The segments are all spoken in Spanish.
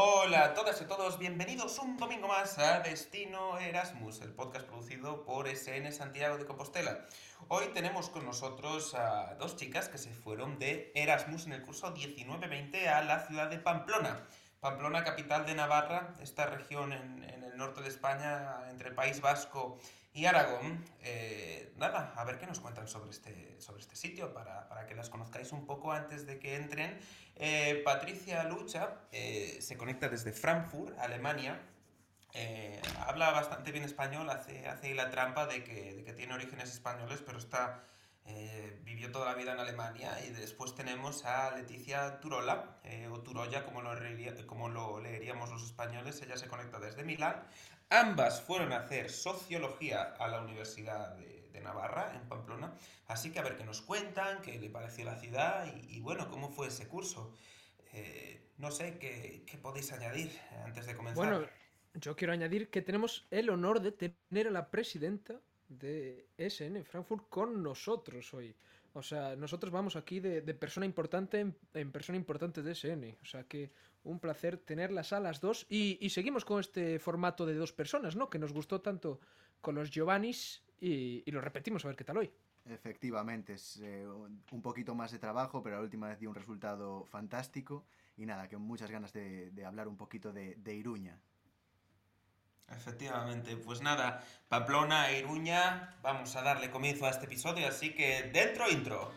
Hola a todas y todos, bienvenidos un domingo más a Destino Erasmus, el podcast producido por SN Santiago de Compostela. Hoy tenemos con nosotros a dos chicas que se fueron de Erasmus en el curso 19-20 a la ciudad de Pamplona. Pamplona, capital de Navarra, esta región en, en el norte de España, entre País Vasco y Aragón. Eh, nada, a ver qué nos cuentan sobre este, sobre este sitio para, para que las conozcáis un poco antes de que entren. Eh, Patricia Lucha eh, se conecta desde Frankfurt, Alemania. Habla bastante bien español, hace, hace la trampa de que, de que tiene orígenes españoles, pero está, eh, vivió toda la vida en Alemania. Y después tenemos a Leticia Turola, eh, o Turoya, como lo, reiría- como lo leeríamos los españoles. Ella se conecta desde Milán. Ambas fueron a hacer sociología a la Universidad de, de Navarra, en Pamplona. Así que a ver qué nos cuentan, qué le pareció la ciudad y, y bueno, cómo fue ese curso. Eh, no sé, ¿qué, qué podéis añadir antes de comenzar? Bueno, yo quiero añadir que tenemos el honor de tener a la presidenta de SN Frankfurt con nosotros hoy. O sea, nosotros vamos aquí de, persona importante en, persona importante de SN. O sea que un placer tenerlas a las dos. Y, y seguimos con este formato de dos personas, ¿no? Que nos gustó tanto con los Giovannis y, y lo repetimos a ver qué tal hoy. Efectivamente, es eh, un un poquito más de trabajo, pero la última vez dio un resultado fantástico. Y nada, que muchas ganas de, de hablar un poquito de, de Iruña. Efectivamente, pues nada, Pamplona e Iruña, vamos a darle comienzo a este episodio, así que dentro intro.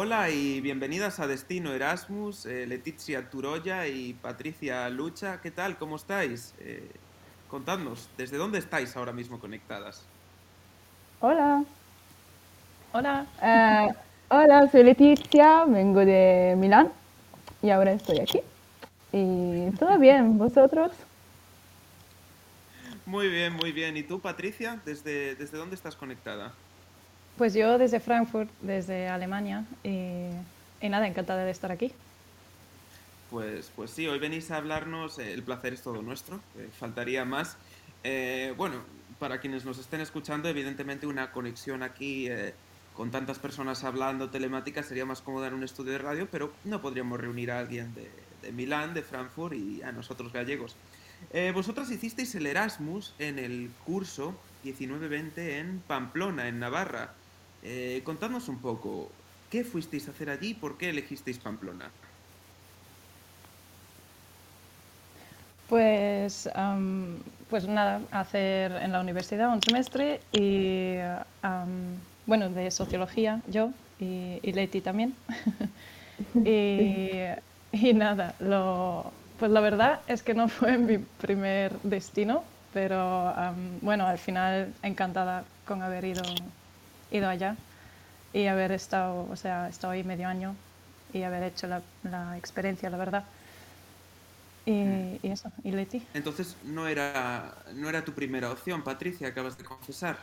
Hola y bienvenidas a Destino Erasmus, eh, Leticia Turoya y Patricia Lucha. ¿Qué tal? ¿Cómo estáis? Eh, contadnos, ¿desde dónde estáis ahora mismo conectadas? Hola, Hola, Eh, hola, soy Leticia, vengo de Milán y ahora estoy aquí. Y todo bien, ¿vosotros? Muy bien, muy bien. ¿Y tú, Patricia? ¿Desde, desde dónde estás conectada? Pues yo desde Frankfurt, desde Alemania, y, y nada, encantada de estar aquí. Pues, pues sí, hoy venís a hablarnos, eh, el placer es todo nuestro, eh, faltaría más. Eh, bueno, para quienes nos estén escuchando, evidentemente una conexión aquí con tantas personas hablando telemática sería más cómoda en un estudio de radio, pero no podríamos reunir a alguien de, Milán, de Frankfurt y a nosotros gallegos. Vosotras hicisteis el Erasmus en el curso 19-20 en Pamplona, en Navarra. Eh, contadnos un poco, ¿qué fuisteis a hacer allí por qué elegisteis Pamplona? Pues, am, pues nada, hacer en la universidad un semestre y, bueno, de sociología yo y, y Leti también. y, nada, lo, pues la verdad es que no fue mi primer destino, pero am, bueno, al final encantada con haber ido, ido allá y haber estado, o sea, estado ahí medio año y haber hecho la, la experiencia, la verdad. Y, y eso, y Leti. Entonces no era, no era tu primera opción, Patricia, acabas de confesar.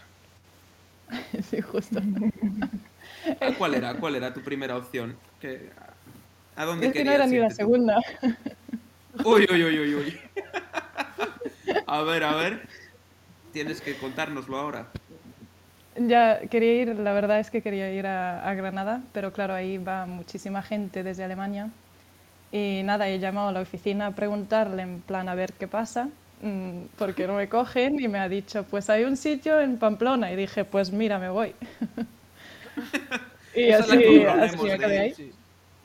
Sí, justo. ¿A ¿Cuál era? ¿Cuál era tu primera opción? ¿Qué- ¿A dónde Es que no era ni la tú? segunda. Uy, uy, uy, uy, uy. A ver, a ver. Tienes que contárnoslo ahora. Ya quería ir, la verdad es que quería ir a, a Granada, pero claro, ahí va muchísima gente desde Alemania. Y nada, he llamado a la oficina a preguntarle en plan a ver qué pasa, mm, porque no me cogen y me ha dicho, pues hay un sitio en Pamplona. Y dije, pues mira, me voy. y Esa así, que así proponemos me de- quedé ahí. Sí,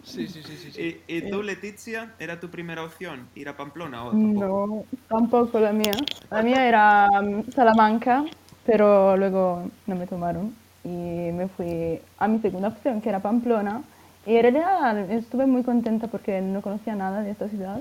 sí, sí, sí. sí, sí. ¿Y, y tú, Leticia, era tu primera opción ir a Pamplona o tampoco? No, tampoco la mía. La mía era mm, Salamanca, pero luego no me tomaron y me fui a mi segunda opción, que era Pamplona. Y en realidad estuve muy contenta porque no conocía nada de esta ciudad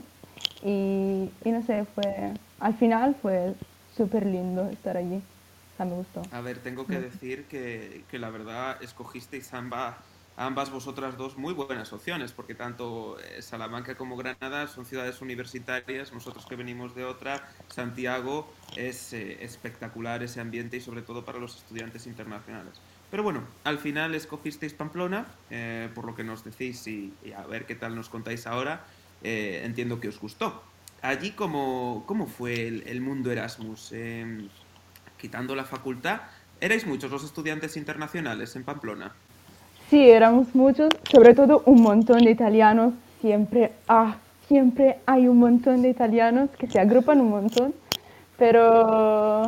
y, y no sé, fue, al final fue súper lindo estar allí. O sea, me gustó. A ver, tengo que decir que, que la verdad escogisteis ambas, ambas vosotras dos muy buenas opciones, porque tanto eh, Salamanca como Granada son ciudades universitarias, nosotros que venimos de otra, Santiago es eh, espectacular ese ambiente y sobre todo para los estudiantes internacionales. Pero bueno, al final escogisteis Pamplona, eh, por lo que nos decís y, a ver qué tal nos contáis ahora, entiendo que os gustó. Allí, ¿cómo, cómo fue el, el mundo Erasmus? Em, quitando la facultad, ¿erais muchos los estudiantes internacionales en Pamplona? Sí, éramos muchos, sobre todo un montón de italianos. Siempre, ah, siempre hay un montón de italianos que se agrupan un montón. Pero,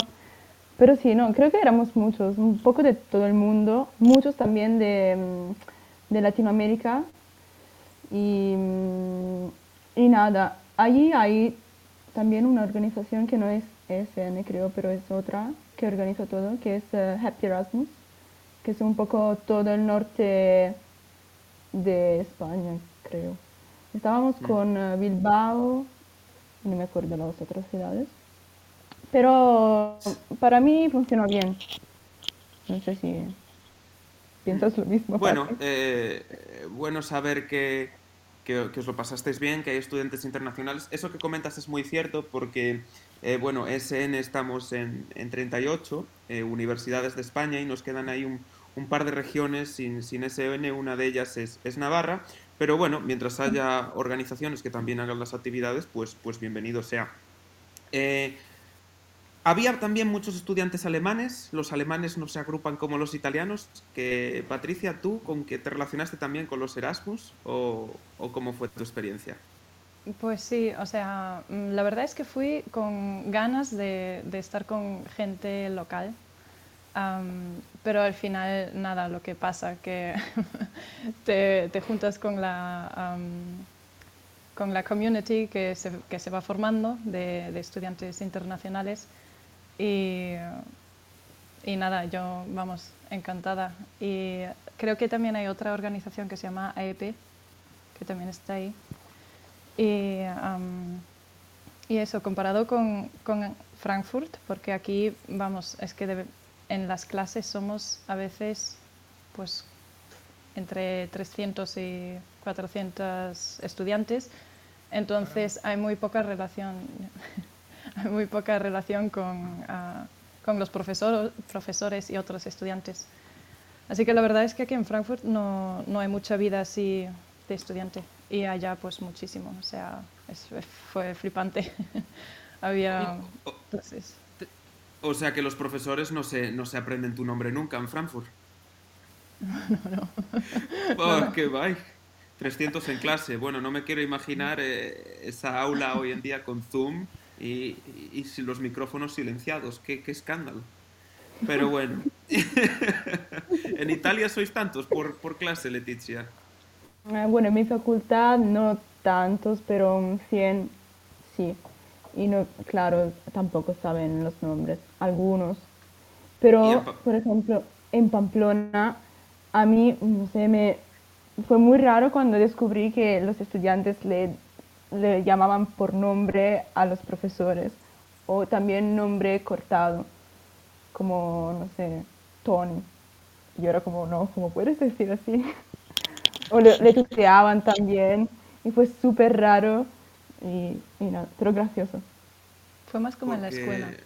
pero sí, no, creo que éramos muchos, un poco de todo el mundo, muchos también de, mm, de Latinoamérica. Y, mm, y nada, allí hay también una organización que no es ESN, creo, pero es otra que organiza todo, que es eh, Happy Erasmus que es un poco todo el norte de España, creo. Estábamos mm. con eh, Bilbao, no me acuerdo las otras ciudades, pero para mí funcionó bien. No sé si piensas lo mismo. Bueno, eh, bueno saber que, que, os lo pasasteis bien, que hay estudiantes internacionales. Eso que comentas es muy cierto porque, eh, bueno, SN estamos en, en 38 eh, universidades de España y nos quedan ahí un, par de regiones sin, sin, SN, una de ellas es, es, Navarra, pero bueno, mientras haya organizaciones que también hagan las actividades, pues, pues bienvenido sea. Eh, había también muchos estudiantes alemanes, los alemanes no se agrupan como los italianos, que Patricia, tú con que te relacionaste también con los Erasmus o, o cómo fue tu experiencia? Pues sí, o sea, mm, la verdad es que fui con ganas de, de estar con gente local, um, pero al final nada, lo que pasa que te, te, juntas con la, con la community que se, que se va formando de, de estudiantes internacionales y, y nada, yo, vamos, encantada. Y creo que también hay otra organización que se llama AEP, que también está ahí. Y, um, y eso, comparado con, con, Frankfurt, porque aquí, vamos, es que en las clases somos a veces, pues, entre 300 y 400 estudiantes, entonces hay muy poca relación muy poca relación con, uh, con los profesor, profesores y otros estudiantes. Así que la verdad es que aquí en Frankfurt no, no hay mucha vida así de estudiante y allá pues muchísimo, o sea, es, fue flipante. Había... Entonces... O sea que los profesores no se, no se aprenden tu nombre nunca en Frankfurt. No, no. Oh, no, no. qué guay. 300 en clase. Bueno, no me quiero imaginar eh, esa aula hoy en día con Zoom y, y, y los micrófonos silenciados. Qué, qué escándalo. Pero bueno. en Italia sois tantos por, por clase, Leticia. Eh, bueno, en mi facultad no tantos, pero 100 sí. Y no, claro, tampoco saben los nombres, algunos. Pero, por ejemplo, en Pamplona, a mí, no sé, me fue muy raro cuando descubrí que los estudiantes le le llamaban por nombre a los profesores o también nombre cortado, como, no sé, Tony. Y yo era como, no, ¿cómo puedes decir así? o le, le tuteaban también y fue súper raro y, y nada, pero gracioso. Fue más como Porque, en la escuela.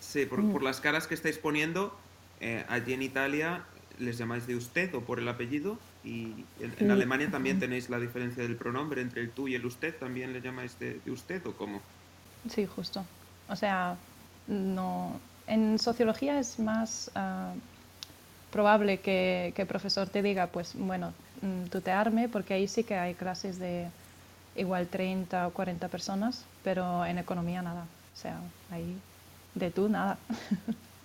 Sí, por, por, las caras que estáis poniendo, eh, allí en Italia les llamáis de usted o por el apellido y en, en, Alemania también tenéis la diferencia del pronombre entre el tú y el usted, ¿también le llamáis de, de usted o cómo? Sí, justo. O sea, no, en sociología es más uh, probable que, que, el profesor te diga, pues bueno, mm, tutearme, porque ahí sí que hay clases de igual 30 o 40 personas, pero en economía nada. O sea, ahí de tú nada.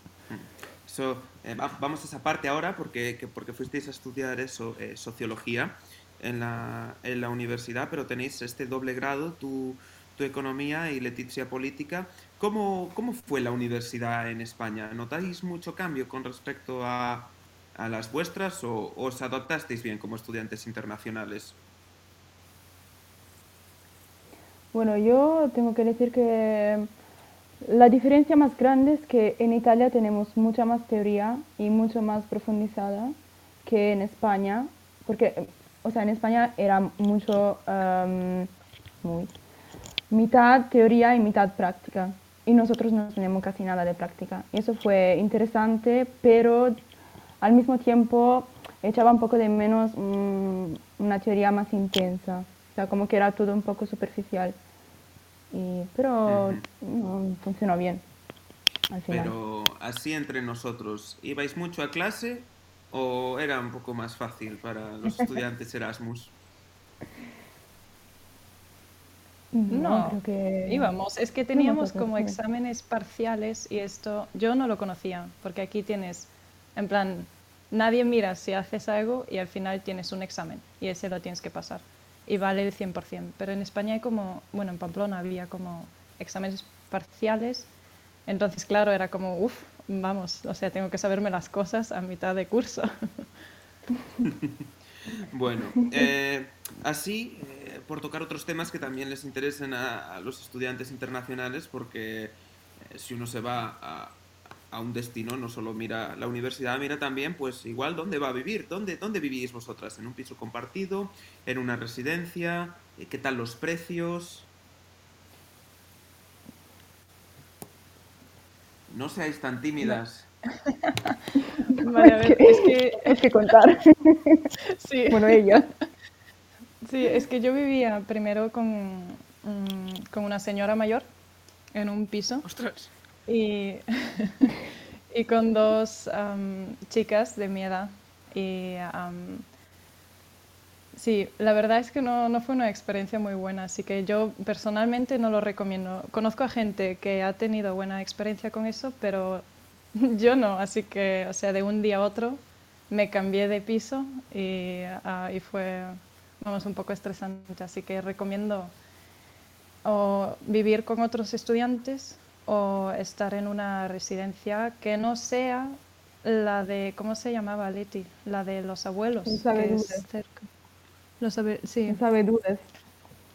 So, eh, vamos a esa parte ahora porque, que, porque fuisteis a estudiar eso, eh, sociología en la, en la, universidad, pero tenéis este doble grado, tu, tu economía y Leticia política. ¿Cómo, ¿Cómo, fue la universidad en España? ¿Notáis mucho cambio con respecto a, a las vuestras o os adaptasteis bien como estudiantes internacionales? Bueno, yo tengo que decir que la diferencia más grande es que en Italia tenemos mucha más teoría y mucho más profundizada que en España, porque, o sea, en España era mucho, muy, mitad teoría y mitad práctica. Y nosotros no tenemos casi nada de práctica. Y eso fue interesante, pero al mismo tiempo echaba un poco de menos mm, una teoría más intensa. O sea, como que era todo un poco superficial. Y, pero funcionó bien. Al final. Pero así entre nosotros, ¿ibais mucho a clase o era un poco más fácil para los estudiantes Erasmus? No, creo que Íbamos, es que teníamos como exámenes parciales y esto yo no lo conocía, porque aquí tienes, en plan, nadie mira si haces algo y al final tienes un examen y ese lo tienes que pasar y vale el 100%. Pero en España hay como, bueno, en Pamplona había como exámenes parciales, entonces claro, era como, uff, vamos, o sea, tengo que saberme las cosas a mitad de curso. Bueno, eh, así, eh, por tocar otros temas que también les interesen a, a los estudiantes internacionales, porque eh, si uno se va a, a un destino, no solo mira la universidad, mira también, pues igual, ¿dónde va a vivir? ¿Dónde, dónde vivís vosotras? ¿En un piso compartido? ¿En una residencia? Eh, ¿Qué tal los precios? No seáis tan tímidas. Vale, a ver, es que Es que contar. sí. bueno, ella. Sí, es que yo vivía primero con, mm, con una señora mayor en un piso Ostras. Y, y con dos am, chicas de mi edad. Y am, sí, la verdad es que no, no fue una experiencia muy buena, así que yo personalmente no lo recomiendo. Conozco a gente que ha tenido buena experiencia con eso, pero yo no, así que, o sea, de un día a otro me cambié de piso y, ah, y fue, vamos, un poco estresante, así que recomiendo vivir con otros estudiantes o estar en una residencia que no sea la de, ¿cómo se llamaba Leti? La de los abuelos. Los que es sabedudes. cerca. Los sabe- sí. No sabe dudas.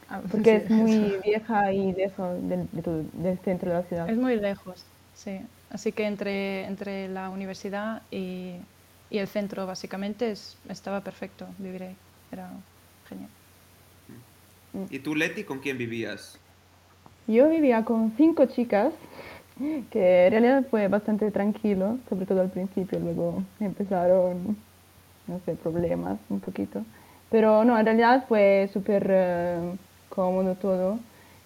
Ah, Porque sí, es muy vieja y de eso, del, del centro de la ciudad. Es muy lejos, sí. Así que entre, entre la universidad y, y el centro, básicamente, es, estaba perfecto vivir ahí. Era genial. ¿Y tú, Leti, con quién vivías? Yo vivía con cinco chicas, que en realidad fue bastante tranquilo, sobre todo al principio, luego empezaron, no sé, problemas un poquito. Pero no, en realidad fue súper eh, cómodo todo.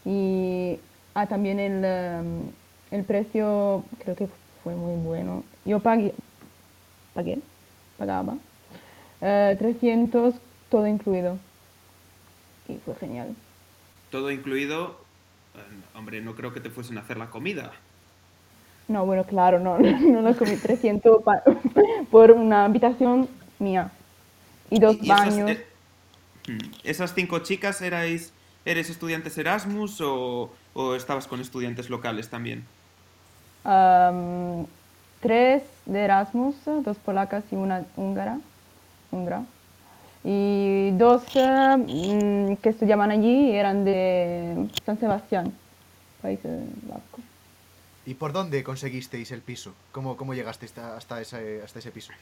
Y ah, también el, eh, el precio creo que fue muy bueno. Yo pagué, pagué, pagaba, eh, 300 todo incluido. Y fue genial. Todo incluido. Eh, hombre, no creo que te fuesen a hacer la comida. No, bueno, claro, no, no lo comí 300 pa- por una habitación mía y dos Y- esas, baños. eh, mm, ¿Esas cinco chicas erais, eres estudiantes Erasmus o, o estabas con estudiantes locales también? Am, tres de Erasmus, dos polacas y una húngara, húngara. Y dos eh, mm, que estudiaban allí eran de San Sebastián, País Vasco. ¿Y por dónde conseguisteis el piso? ¿Cómo, cómo llegasteis hasta, hasta ese, hasta ese piso?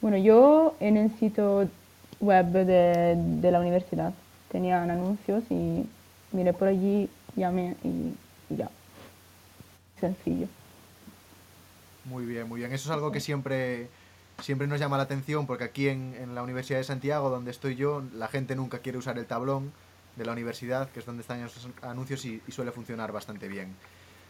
Bueno, yo en el sitio web de, de la universidad tenían anuncios y miré por allí, llamé y, y ya. Sencillo. Muy bien, muy bien. Eso es algo que siempre, siempre nos llama la atención porque aquí en, en la Universidad de Santiago, donde estoy yo, la gente nunca quiere usar el tablón de la universidad, que es donde están esos anuncios y, suele funcionar bastante bien.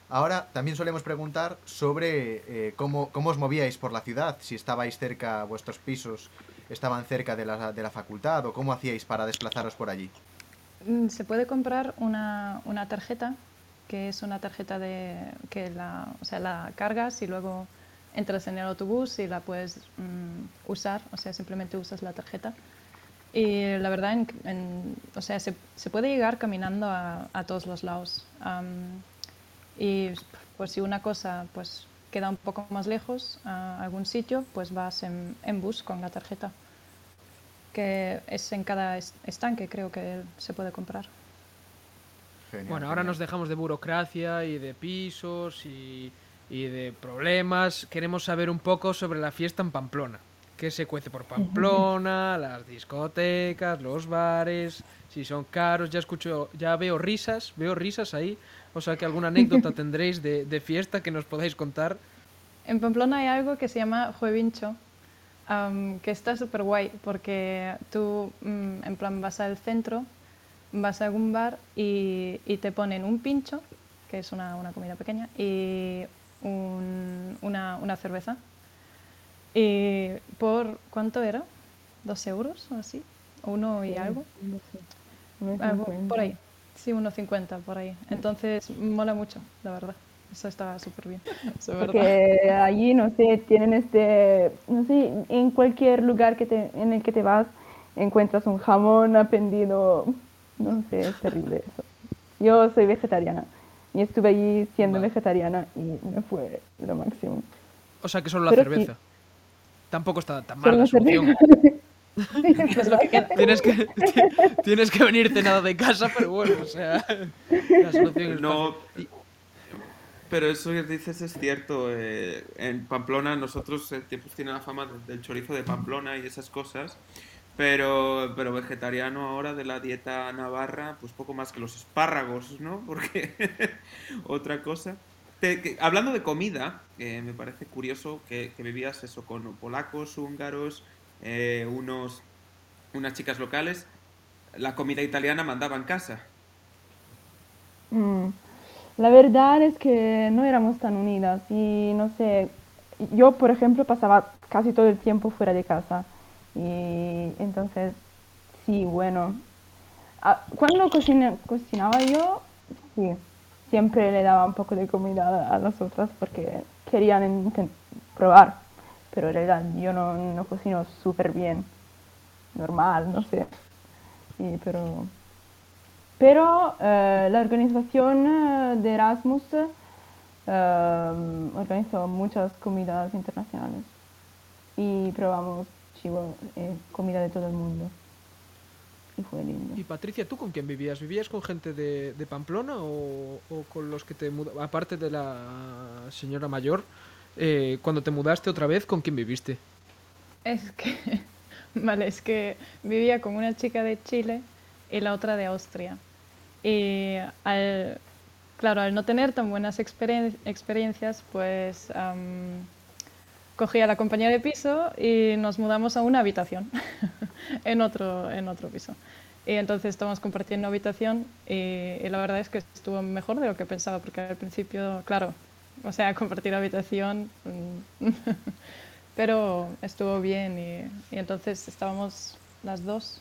Ahora, también solemos preguntar sobre eh, cómo, cómo os movíais por la ciudad, si estabais cerca, vuestros pisos estaban cerca de la, de la facultad o cómo hacíais para desplazaros por allí. Mm, Se puede comprar una, una tarjeta, que es una tarjeta de, que la, o sea, la cargas y luego entras en el autobús y la puedes mm, usar, o sea, simplemente usas la tarjeta. Y la verdad, en- en- o sea, se, se puede llegar caminando a, a todos los lados. Y pues si una cosa pues queda un poco más lejos a algún sitio, pues vas en, en bus con la tarjeta, que es en cada es- estanque, creo que se puede comprar. Genial, Bueno, ahora nos dejamos de burocracia y de pisos y, y de problemas. Queremos saber un poco sobre la fiesta en Pamplona. ¿Qué se cuece por Pamplona? Las discotecas, los bares, si son caros. Ya escucho, ya veo risas, veo risas ahí. O sea que alguna anécdota tendréis de, de fiesta que nos podáis contar. En Pamplona hay algo que se llama Juevincho, que está súper guay, porque tú, mm, en plan, vas al centro, vas a algún bar y, y te ponen un pincho, que es una, una comida pequeña, y un- una, una cerveza. Y por, ¿cuánto era? ¿Dos euros o así? ¿O uno y algo? No sé. Unos Algo 50. por ahí. Sí, unos 50 por ahí. Entonces, mola mucho, la verdad. Eso está súper bien. Eso es verdad. Porque allí, no sé, tienen este, no sé, en cualquier lugar que te, en el que te vas, encuentras un jamón aprendido, no sé, es terrible eso. Yo soy vegetariana y estuve allí siendo Vale. vegetariana y me fue lo máximo. O sea que solo la Pero sí. cerveza. Tampoco está tan mal la la solución. Tienes que, ti- tienes que venirte nada de casa, pero bueno, o sea, la solución es No, fácil. pero eso que dices es cierto. eh, en Pamplona nosotros eh, tiene la fama de- del chorizo de Pamplona y esas cosas. Pero, pero vegetariano ahora de la dieta navarra, pues poco más que los espárragos, ¿no? Porque otra cosa. Te- que- hablando de comida, eh, me parece curioso que, que vivías eso con polacos, húngaros, eh, unos, unas chicas locales. La comida italiana mandaba en casa. Mm, La verdad es que no éramos tan unidas y no sé, yo por ejemplo pasaba casi todo el tiempo fuera de casa y entonces sí, bueno, Ah, cuando cocina- cocinaba yo, sí, siempre le daba un poco de comida a las otras porque querían probar, pero en realidad yo no, no cocino súper bien, normal, no sé, Sí, pero... Pero eh, la organización eh, de Erasmus eh, organizó muchas comidas internacionales. Y probamos eh, comida de todo el mundo. Y fue lindo. Y Patricia, ¿tú con quién vivías? ¿Vivías con gente de, de Pamplona o, o con los que te mudaste? Aparte de la señora mayor, eh, cuando te mudaste otra vez, ¿con quién viviste? Es que, vale, es que vivía con una chica de Chile y la otra de Austria. Y al, claro, al no tener tan buenas experien- experiencias, pues am, cogí a la compañera de piso y nos mudamos a una habitación en, otro, en otro piso. Y entonces estamos compartiendo habitación y, y la verdad es que estuvo mejor de lo que pensaba, porque al principio, claro, o sea, compartir habitación, mm, pero estuvo bien y, y entonces estábamos las dos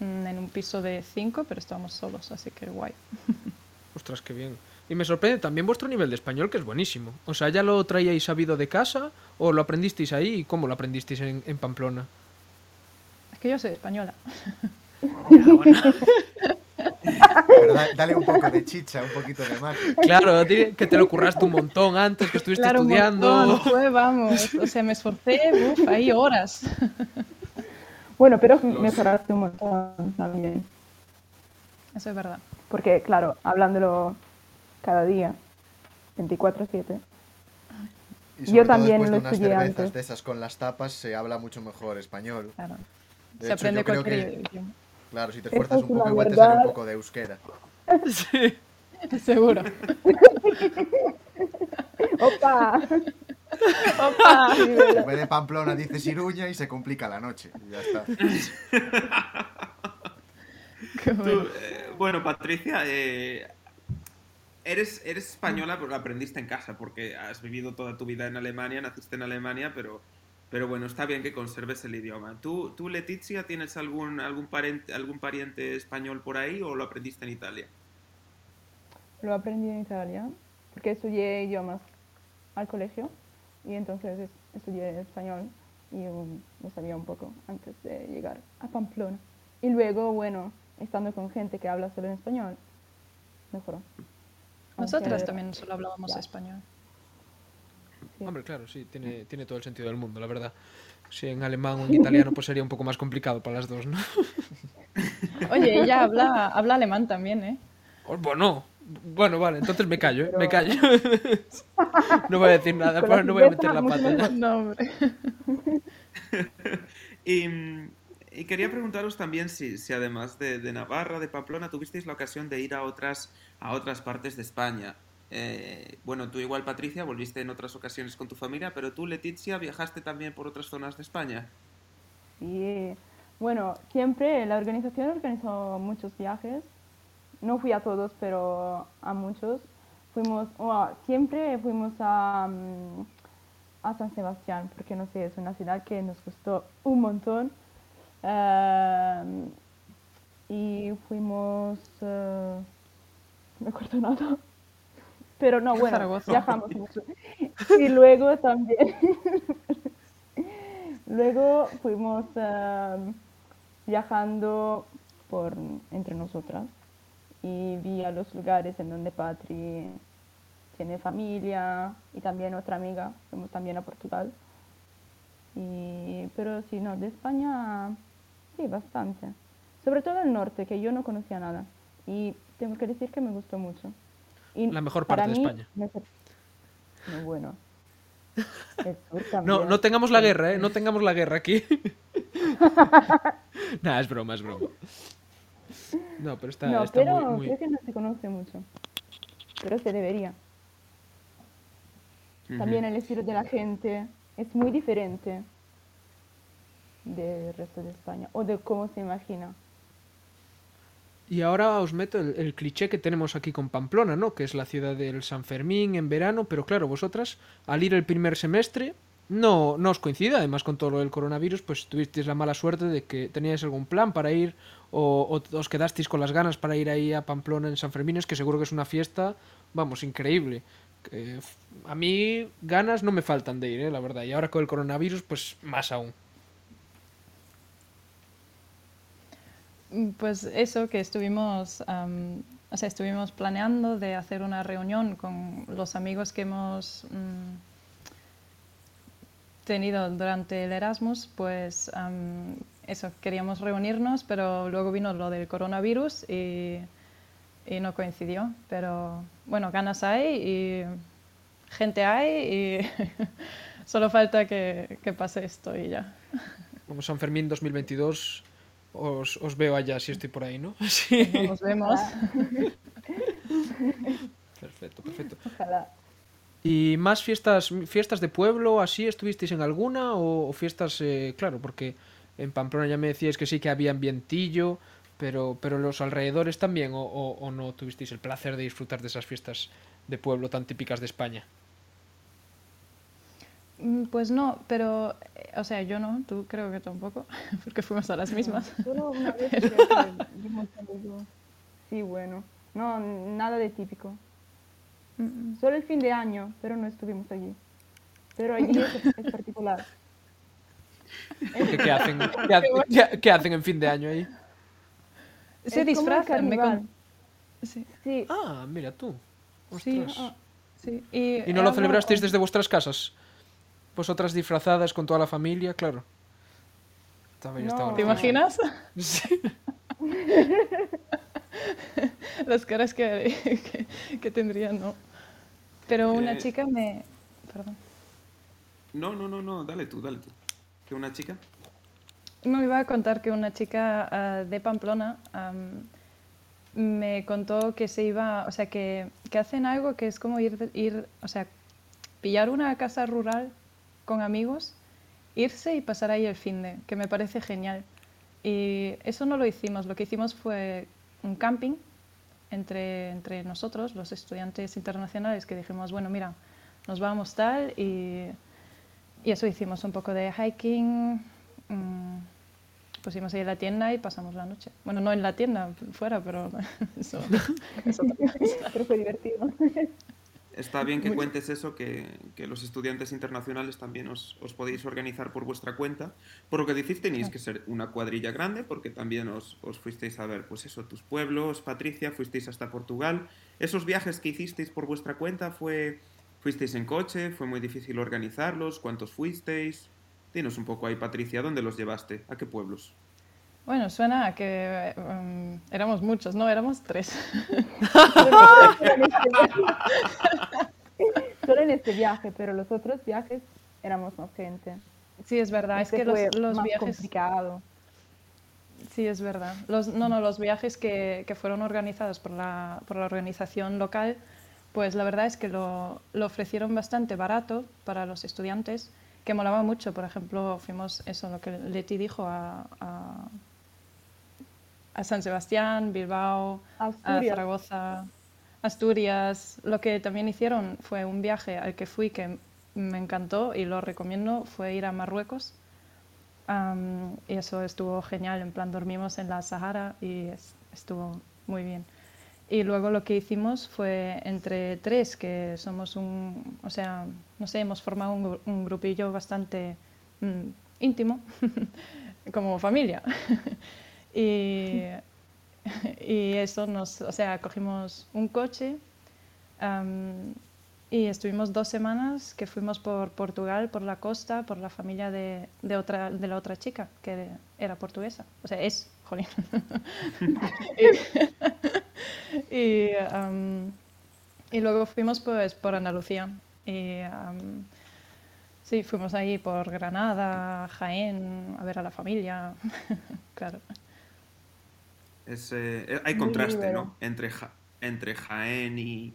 mm, en un piso de cinco, pero estábamos solos, así que guay. Ostras, qué bien. Y me sorprende también vuestro nivel de español, que es buenísimo. O sea, ¿ya lo traíais sabido de casa o lo aprendisteis ahí y cómo lo aprendisteis en, en Pamplona? Es que yo soy española. Pero da- dale un poco de chicha, un poquito de más. Claro, que te lo curraste un montón antes, que estuviste Claro, un estudiando. montón, fue, vamos, o sea, me esforcé, uf, ahí horas. Bueno, pero mejoraste un montón también. Eso es verdad. Porque, claro, hablándolo cada día, 24-7. Y Yo todo también lo de unas estudié cervezas antes. de esas con las tapas se habla mucho mejor español. Claro. De Se hecho, aprende yo creo cualquier que, idioma. claro, si te esfuerzas es un poco igual te sale un verdad. poco de euskera. Sí. Seguro. ¡Opa! ¡Opa! En vez de Pamplona dices Iruña y se complica la noche. Y ya está. Qué Tú, bueno. eh, bueno, Patricia, eh, eres, eres española porque aprendiste en casa, porque has vivido toda tu vida en Alemania, naciste en Alemania, pero, pero bueno, está bien que conserves el idioma. ¿Tú, tú Leticia, tienes algún, algún, pariente, algún pariente español por ahí o lo aprendiste en Italia? Lo aprendí en Italia, porque estudié idiomas al colegio y entonces es- estudié español y um, lo sabía un poco antes de llegar a Pamplona. Y luego, bueno, estando con gente que habla solo en español, mejoró. Nosotras también solo hablábamos Ya. español. Sí. Hombre, claro, sí, tiene, tiene todo el sentido del mundo, la verdad. Si en alemán o en italiano, pues sería un poco más complicado para las dos, ¿no? Oye, ella habla, habla alemán también, ¿eh? Oh, Bueno, Bueno, vale, entonces me callo, ¿eh? me Pero- callo. no voy a decir nada, la pues no voy a meter la pata. No, hombre. Y, mm, y quería preguntaros también si, además de, Navarra, de Pamplona, tuvisteis la ocasión de ir a otras, a otras partes de España. Eh, bueno, tú igual, Patricia, volviste en otras ocasiones con tu familia, pero tú, Leticia, viajaste también por otras zonas de España. Sí, bueno, siempre la organización organizó muchos viajes. No fui a todos, pero a muchos. Fuimos, oh, siempre fuimos a, mm, a San Sebastián, porque no sé, es una ciudad que nos costó un montón. Y fuimos, eh, no me acuerdo nada. Pero no, bueno, Zaragoza. viajamos mucho. Y luego también, luego fuimos viajando por entre nosotras y vi a los lugares en donde Patri tiene familia y también otra amiga, fuimos también a Portugal. Y, pero sí, no, de España sí, bastante. Sobre todo el norte, que yo no conocía nada. Y tengo que decir que me gustó mucho. Y La mejor parte de mí, España. me Muy bueno. El sur No, no tengamos la guerra, ¿eh? No tengamos la guerra aquí. Nada, es broma, es broma. No, pero está, No, está pero muy, muy- creo que no se conoce mucho. Pero se debería. También el estilo de la gente es muy diferente del resto de España o de cómo se imagina. Y ahora os meto el, cliché que tenemos aquí con Pamplona, ¿no? Que es la ciudad del San Fermín en verano, pero claro, vosotras, al ir el primer semestre, no, no os coincide, además con todo lo del coronavirus, pues tuvisteis la mala suerte de que teníais algún plan para ir o, o os quedasteis con las ganas para ir ahí a Pamplona en San Fermín, es que seguro que es una fiesta, vamos, increíble. F- a mí ganas no me faltan de ir, ¿eh? la verdad, y ahora con el coronavirus, pues más aún. Pues eso, que estuvimos, o sea, estuvimos planeando de hacer una reunión con los amigos que hemos mm, tenido durante el Erasmus, pues am, eso, queríamos reunirnos, pero luego vino lo del coronavirus y, y no coincidió. Pero bueno, ganas hay y gente hay y solo falta que, que pase esto y ya. Como San Fermín 2022, os, os veo allá si estoy por ahí, ¿no? Sí. Nos vemos. Perfecto, perfecto. Ojalá. ¿Y más fiestas, fiestas de pueblo, así, estuvisteis en alguna? ¿O, o fiestas, eh, claro, porque en Pamplona ya me decíais que sí que había ambientillo, pero, pero los alrededores también, o, o- o no tuvisteis el placer de disfrutar de esas fiestas de pueblo tan típicas de España? Mm, Pues no, pero, eh, o sea, yo no, tú creo que tampoco, porque fuimos a las mismas. Solo una vez que. Sí, bueno. No, nada de típico. Mm, Solo el fin de año, pero no estuvimos allí. Pero allí es, es particular. Porque, ¿qué, hacen, qué, ha- qué- qué hacen en fin de año ahí? Se Es disfrazan, me con- Sí, Sí, Ah, mira tú. sí, Ostras. sí. Y, ¿Y no lo celebrasteis desde vuestras casas? Vosotras disfrazadas con toda la familia, claro. También No. estaba- ¿Te imaginas? Sí. Las caras que, que, que tendrían, ¿no? Pero una Eh, chica me... Perdón. No, no, no, no, dale tú, dale tú. ¿Que una chica? Me iba a contar que una chica ah, de Pamplona am, me contó que se iba, o sea, que, que hacen algo que es como ir, de- ir, o sea, pillar una casa rural con amigos, irse y pasar ahí el fin de, que me parece genial. Y eso no lo hicimos, lo que hicimos fue un camping entre, entre nosotros, los estudiantes internacionales, que dijimos, bueno, mira, nos vamos tal y, y eso hicimos un poco de hiking, mm, pusimos ahí en la tienda y pasamos la noche. Bueno, no en la tienda, fuera, pero eso es otra cosa. pero fue divertido. Está bien que cuentes eso, que, que los estudiantes internacionales también os, os podéis organizar por vuestra cuenta. Por lo que decís, tenéis que ser una cuadrilla grande, porque también os, os fuisteis a ver, pues eso, tus pueblos, Patricia, fuisteis hasta Portugal. Esos viajes que hicisteis por vuestra cuenta, fue ¿fuisteis en coche? ¿Fue muy difícil organizarlos? ¿Cuántos fuisteis? Dinos un poco ahí, Patricia, ¿dónde los llevaste? ¿A qué pueblos? Bueno, suena a que um, éramos muchos, no, éramos tres. Solo en este viaje, pero los otros viajes éramos más gente. Sí, es verdad, Este es que los, los más viajes... complicado. Sí, es verdad. Los, no, no, los viajes que, que fueron organizados por la, por la organización local, pues la verdad es que lo, lo ofrecieron bastante barato para los estudiantes, que molaba mucho. Por ejemplo, fuimos, eso, lo que Leti dijo, a, a, a San Sebastián, Bilbao, a. Zaragoza, Asturias. Lo que también hicieron fue un viaje al que fui que me encantó y lo recomiendo, fue ir a Marruecos. Y eso estuvo genial, en plan dormimos en la Sahara y es- estuvo muy bien. Y luego lo que hicimos fue entre tres, que somos un, o sea, no sé, hemos formado un grupillo bastante mm, íntimo, como familia. y, y eso nos, o sea, cogimos un coche y estuvimos dos semanas que fuimos por Portugal, por la costa, por la familia de, de otra, de la otra chica, que era portuguesa. O sea, es, jolín. y, y, y luego fuimos pues por Andalucía. Y am, sí, fuimos ahí por Granada, Jaén, a ver a la familia. claro. Es, eh, hay Muy contraste, libero. ¿no? Entre, Ja- entre Jaén y,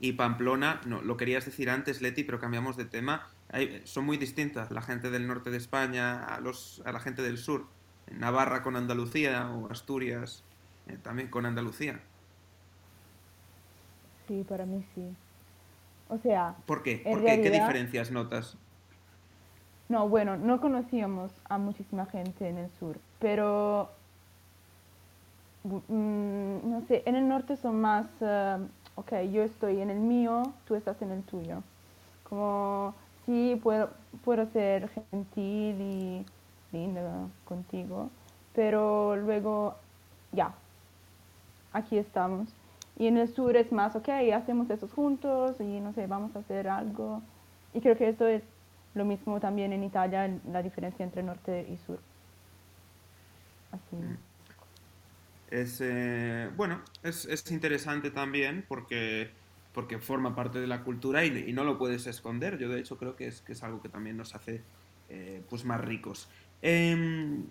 y Pamplona. No, lo querías decir antes, Leti, pero cambiamos de tema. Hay- son muy distintas la gente del norte de España a, los, a la gente del sur. Navarra con Andalucía o Asturias eh, también con Andalucía. Sí, para mí sí. O sea, ¿Por qué? ¿Por qué? ¿Qué diferencias notas? no, bueno, no conocíamos a muchísima gente en el sur, pero mm, no sé, en el norte son más, eh, ok, yo estoy en el mío, tú estás en el tuyo. Como, sí, puedo, puedo ser gentil y linda contigo, pero luego, ya, aquí estamos. Y en el sur es más, ok, hacemos eso juntos y no sé, vamos a hacer algo. Y creo que esto es lo mismo también en Italia, la diferencia entre norte y sur. Así. Es, eh, bueno, es, es interesante también porque, porque forma parte de la cultura y, y no lo puedes esconder. Yo de hecho creo que es, que es algo que también nos hace eh, pues más ricos. Em,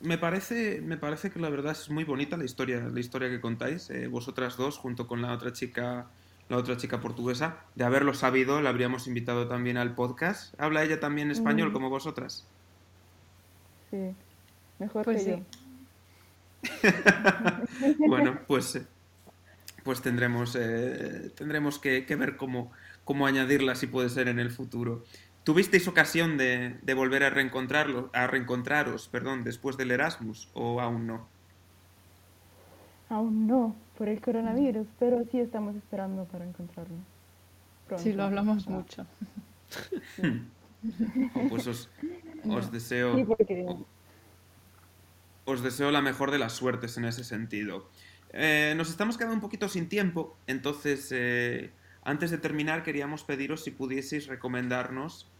me parece, me parece que la verdad es muy bonita la historia, la historia que contáis, eh, vosotras dos, junto con la otra chica, la otra chica portuguesa. De haberlo sabido, la habríamos invitado también al podcast. ¿Habla ella también español Mm. como vosotras? Sí, mejor Pues que sí. yo. Bueno, pues, eh, pues tendremos, eh, tendremos que, que ver cómo, cómo añadirla si puede ser en el futuro. ¿Tuvisteis ocasión de, de volver a reencontrarlo, a reencontraros, perdón, después del Erasmus o aún no? Aún no, por el coronavirus, pero sí estamos esperando para encontrarlo. Sí, pronto. lo hablamos Ah, mucho. Oh, pues os, os deseo, Sí, porque os deseo la mejor de las suertes en ese sentido. Eh, nos estamos quedando un poquito sin tiempo, entonces eh, antes de terminar queríamos pediros si pudieseis recomendarnos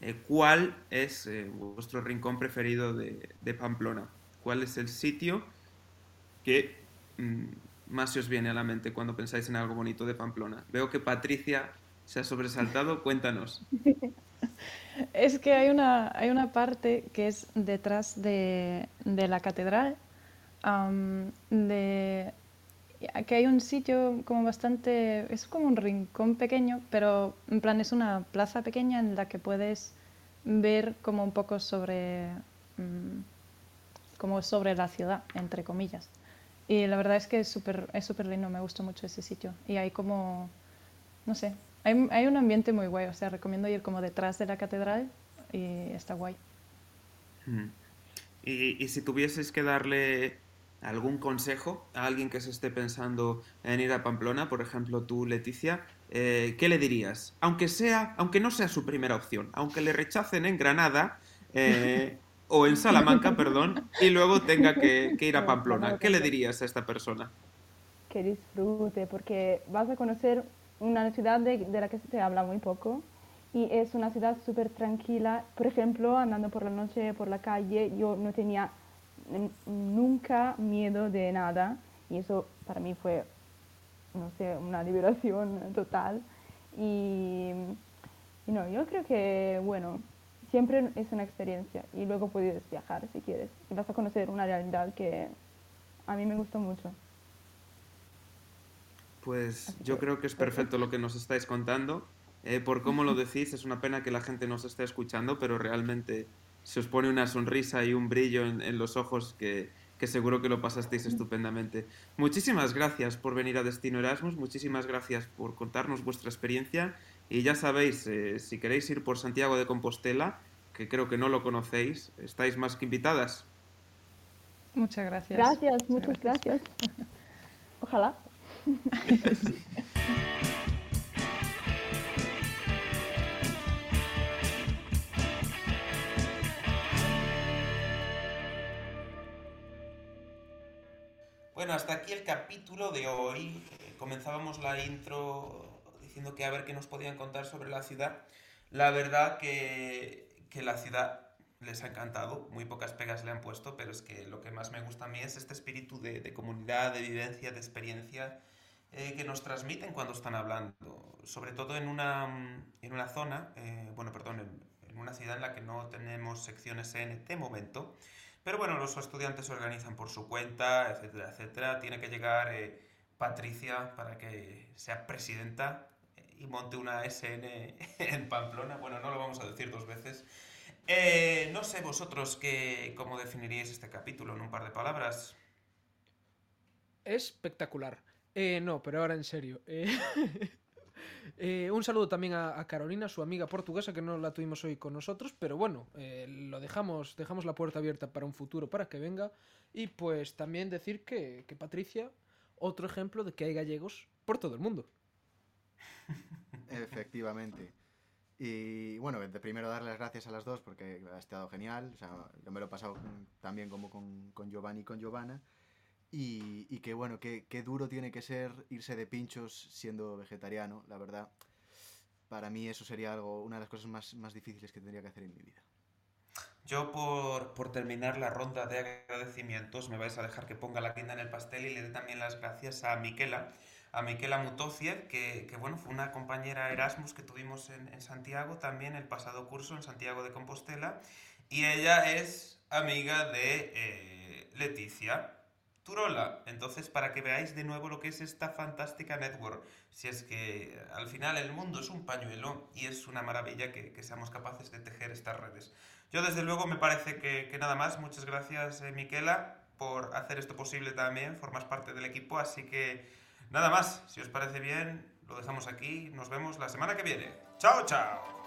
eh, cuál es vuestro rincón preferido de, Pamplona, cuál es el sitio que mm, más os viene a la mente cuando pensáis en algo bonito de Pamplona. Veo que Patricia se ha sobresaltado, cuéntanos. Es que hay una, hay una parte que es detrás de, de la catedral, de, que hay un sitio como bastante, es como un rincón pequeño, pero en plan es una plaza pequeña en la que puedes ver como un poco sobre, mm, como sobre la ciudad, entre comillas. Y la verdad es que es súper es súper lindo, me gustó mucho ese sitio. Y hay como, no sé, hay, hay un ambiente muy guay, o sea, recomiendo ir como detrás de la catedral y está guay. Mm. Y, y si tuvieses que darle algún consejo a alguien que se esté pensando en ir a Pamplona, por ejemplo tú, Leticia, eh, ¿qué le dirías? Aunque sea, aunque no sea su primera opción, aunque le rechacen en Granada eh, o en Salamanca, perdón, y luego tenga que, que ir a Pamplona, ¿qué le dirías a esta persona? que disfrute, porque vas a conocer una ciudad de, de la que se habla muy poco y es una ciudad súper tranquila. Por ejemplo, andando por la noche por la calle, yo no tenía nunca miedo de nada y eso para mí fue, no sé, una liberación total. Y no, yo creo que, bueno, siempre es una experiencia y luego puedes viajar si quieres y vas a conocer una realidad que a mí me gustó mucho. Pues yo creo que es perfecto lo que nos estáis contando. Eh, por cómo lo decís, es una pena que la gente no se esté escuchando, pero realmente se os pone una sonrisa y un brillo en, los ojos que, seguro que lo pasasteis estupendamente. Muchísimas gracias por venir a Destino Erasmus, muchísimas gracias por contarnos vuestra experiencia y ya sabéis, eh, si queréis ir por Santiago de Compostela, que creo que no lo conocéis, estáis más que invitadas. Muchas gracias. Gracias, muchas gracias. Ojalá. Bueno, hasta aquí el capítulo de hoy. Comenzábamos la intro diciendo que a ver qué nos podían contar sobre la ciudad. La verdad que, que la ciudad les ha encantado, muy pocas pegas le han puesto, pero es que lo que más me gusta a mí es este espíritu de comunidad, de vivencia, de experiencia eh, que nos transmiten cuando están hablando, sobre todo en una, en una zona, eh, bueno, perdón, en, en, una ciudad en la que no tenemos secciones en este momento, pero bueno, los estudiantes se organizan por su cuenta, etcétera, etcétera. Tiene que llegar eh, Patricia para que sea presidenta y monte una SN en Pamplona, bueno, no lo vamos a decir dos veces. no sé vosotros qué, cómo definiríais este capítulo en un par de palabras. Espectacular. Eh, no, pero ahora en serio. Eh, eh, un saludo también a, Carolina, su amiga portuguesa, que no la tuvimos hoy con nosotros, pero bueno, eh, lo dejamos, dejamos la puerta abierta para un futuro, para que venga. Y pues también decir que, que Patricia, otro ejemplo de que hay gallegos por todo el mundo. Efectivamente. Y bueno, de primero darle las gracias a las dos porque ha estado genial. O sea, yo me lo he pasado tan bien como con, con Giovanni y con Giovanna. Y, y que bueno, qué duro tiene que ser irse de pinchos siendo vegetariano, la verdad. Para mí eso sería algo, una de las cosas más, más difíciles que tendría que hacer en mi vida. Yo por, por, terminar la ronda de agradecimientos me vais a dejar que ponga la tienda en el pastel y le dé también las gracias a Miquela, a Miquela Mutociev, que, que, bueno, fue una compañera Erasmus que tuvimos en, en, Santiago también el pasado curso en Santiago de Compostela y ella es amiga de eh, Leticia, Turola. Entonces, para que veáis de nuevo lo que es esta fantástica network, si es que al final el mundo es un pañuelo y es una maravilla que, seamos capaces de tejer estas redes. Yo desde luego me parece que, nada más. Muchas gracias, eh, Miquela, por hacer esto posible también. Formas parte del equipo, así que nada más. Si os parece bien, lo dejamos aquí. Nos vemos la semana que viene. ¡Chao, chao!